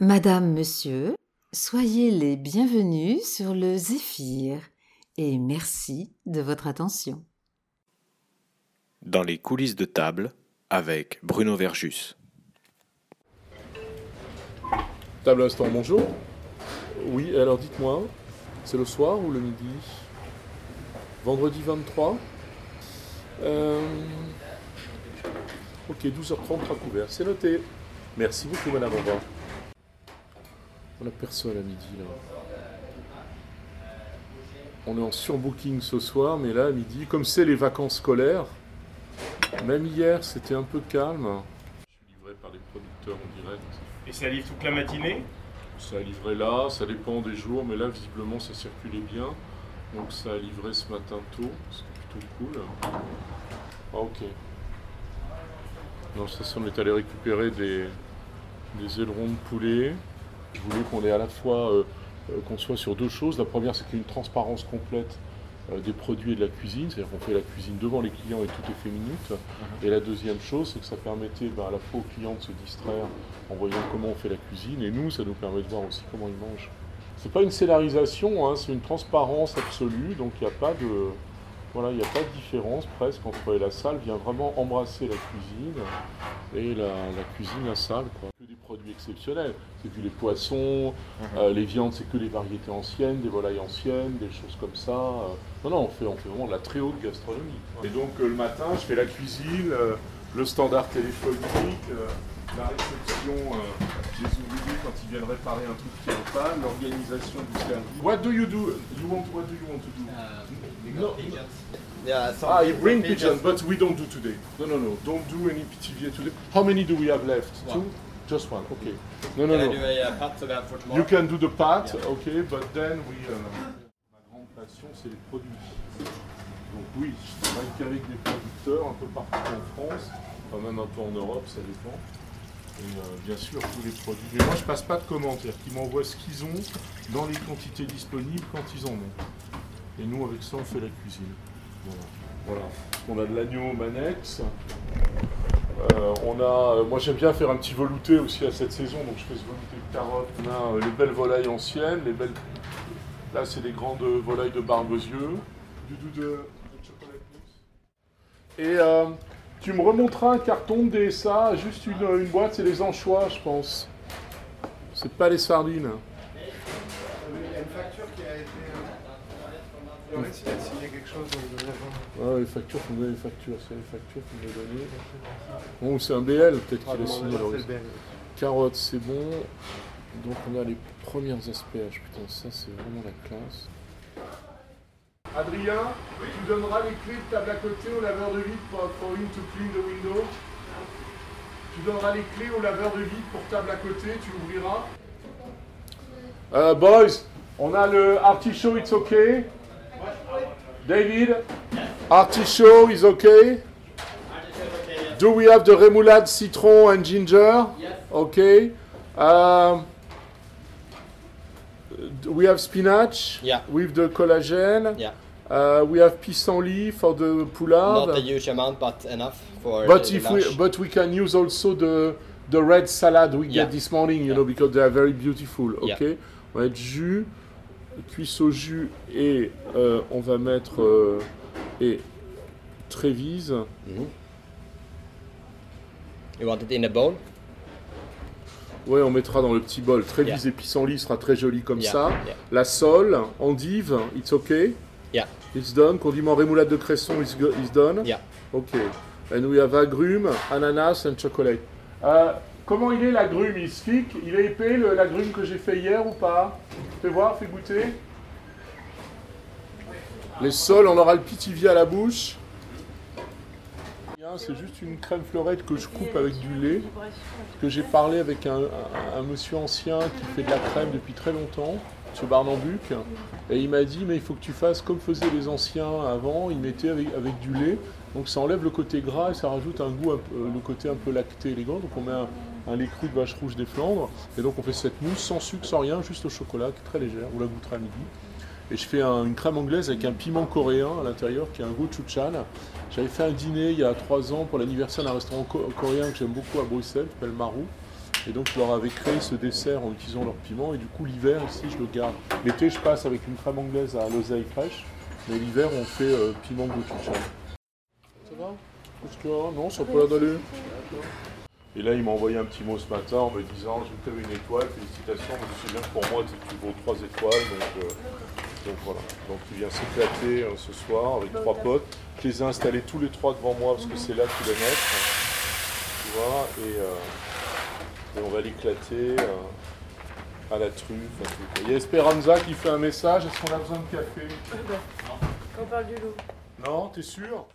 Madame, Monsieur, soyez les bienvenus sur le Zéphyr et merci de votre attention. Dans les coulisses de table avec Bruno Verjus. Table instant, bonjour. Oui, alors dites-moi, c'est le soir ou le midi? Vendredi 23 Euh, Ok, 12h30 à couvert, c'est noté. Merci beaucoup, madame, au revoir. On n'a personne à midi, là. On est en surbooking ce soir, mais là, à midi, comme c'est les vacances scolaires, même hier, c'était un peu calme. Je suis livré par les producteurs en direct. Et ça livre toute la matinée? Ça a livré là, ça dépend des jours, mais là visiblement ça circulait bien. Donc ça a livré ce matin tôt, c'est plutôt cool. Ah ok. Dans la station on est allé récupérer des, des ailerons de poulet. Je voulais qu'on ait à la fois euh, euh, qu'on soit sur deux choses. La première c'est qu'il y ait une transparence complète euh, des produits et de la cuisine, c'est-à-dire qu'on fait la cuisine devant les clients et tout est fait minute. Et la deuxième chose, c'est que ça permettait ben, à la fois aux clients de se distraire en voyant comment on fait la cuisine, et nous, ça nous permet de voir aussi comment ils mangent. C'est pas une scénarisation, hein, c'est une transparence absolue, donc il n'y a pas de. Voilà, il n'y a pas de différence presque entre la salle vient vraiment embrasser la cuisine et la, la cuisine la salle. Quoi. Des exceptionnels. C'est que les poissons, euh, les viandes, c'est que les variétés anciennes, des volailles anciennes, des choses comme ça. euh. Non, non, on fait, on fait vraiment de la très haute gastronomie. quoi. Et donc euh, le matin, je fais la cuisine, euh, le standard téléphonique, euh, la réception euh, des ouvriers quand ils viennent réparer un truc qui est en panne, l'organisation du service. What do you do? You want, what do you want to do? No. Yeah, Ah, you bring pigeons, pigeons. but we don't do today. No, no, no. Don't do any PTV today. How many do we have left? Two? Just one. Okay. No, no, Can I no. do a uh, pat to that for tomorrow? You can do the pat, okay, but then we. uh, Ma grande passion, c'est les produits. Donc oui, je travaille qu'avec des producteurs un peu partout en France, enfin même un peu en Europe, ça dépend. Et euh, bien sûr tous les produits. Mais moi je passe pas de commandes, c'est-à-dire qu'ils m'envoient ce qu'ils ont dans les quantités disponibles quand ils en ont. Et nous avec ça on fait la cuisine. Voilà. voilà. On a de l'agneau manex. Euh, on a, euh, moi j'aime bien faire un petit velouté aussi à cette saison, donc je fais ce velouté de carottes. On a euh, les belles volailles anciennes, les belles. Là c'est des grandes volailles de barbezieux, du doux de. Et tu me remonteras un carton de DSA, juste une, une boîte, c'est les anchois, je pense. C'est pas les sardines. Loris, il a signé quelque chose de l'agent. Ouais, les factures, faut me donner les factures, c'est les factures qu'il me donner. Bon, c'est un BL, peut-être qu'il a signé. alors. C'est belle. Carottes, c'est bon. Donc on a les premières asperges. Putain, ça c'est vraiment la classe. Adrien, tu donneras les clés de table à côté au laveur de vide pour, for him to clean the window. Tu donneras les clés au laveur de vide pour table à côté, tu ouvriras. Euh, boys, on a le artichaut, it's okay. David, artichaut is okay? Do we have the remoulade citron and ginger? Okay. Um, we have spinach Yeah. with the collagen. Yeah. Uh, we have pissenlit for the poulard. Not a huge amount, but enough for but the, if the we but we can use also the the red salad we Yeah. get this morning, you Yeah. know, because they are very beautiful. Yeah. Okay. On va mettre jus, cuisse au jus et euh, on va mettre euh, et Trévise. Mhm. You want it in a bowl? Ouais, on mettra dans le petit bol. Trévise Yeah. et pissenlit sera très joli comme Yeah, ça. yeah. La sole, endive, it's okay. Yeah. It's done. Condiment rémoulade de cresson is, go- is done. Yeah. Okay. And we have agrumes, ananas and chocolate. Euh, comment il est l'agrume? Il se fique Il est épais l'agrume que j'ai fait hier ou pas? Fais voir, fais goûter. Les sols, on aura le pitivier à la bouche. C'est juste une crème fleurette que je coupe avec du lait. Que j'ai parlé avec un, monsieur ancien qui fait de la crème depuis très longtemps, M. Barnambuc. Et il m'a dit, mais il faut que tu fasses comme faisaient les anciens avant, ils mettaient avec, du lait. Donc ça enlève le côté gras et ça rajoute un goût, le côté un peu lacté élégant. Donc on met un, un lait cru de vache rouge des Flandres. Et donc on fait cette mousse sans sucre, sans rien, juste au chocolat, qui est très légère. Vous la goûterez à midi. Et je fais un- une crème anglaise avec un piment coréen à l'intérieur qui est un gochujang. J'avais fait un dîner il y a trois ans pour l'anniversaire d'un restaurant co- coréen que j'aime beaucoup à Bruxelles, qui s'appelle Marou. Et donc je leur avais créé ce dessert en utilisant leur piment. Et du coup l'hiver ici je le garde. L'été je passe avec une crème anglaise à l'oseille fraîche. Mais l'hiver on fait euh, piment gochujang. Ça va? Non, ça peut l'air d'aller? Et là il m'a envoyé un petit mot ce matin en me disant je t'avais une étoile, félicitations, mais je sais bien que pour moi tu vaux trois étoiles. Donc, euh, donc voilà. Donc il vient s'éclater euh, ce soir avec trois potes. Je les ai installés tous les trois devant moi parce que c'est là qu'il va naître. Tu vois, et, euh, et on va l'éclater à la truffe. à tout. Il y a Esperanza qui fait un message. Est-ce qu'on a besoin de café? On parle du loup. Non, t'es sûr?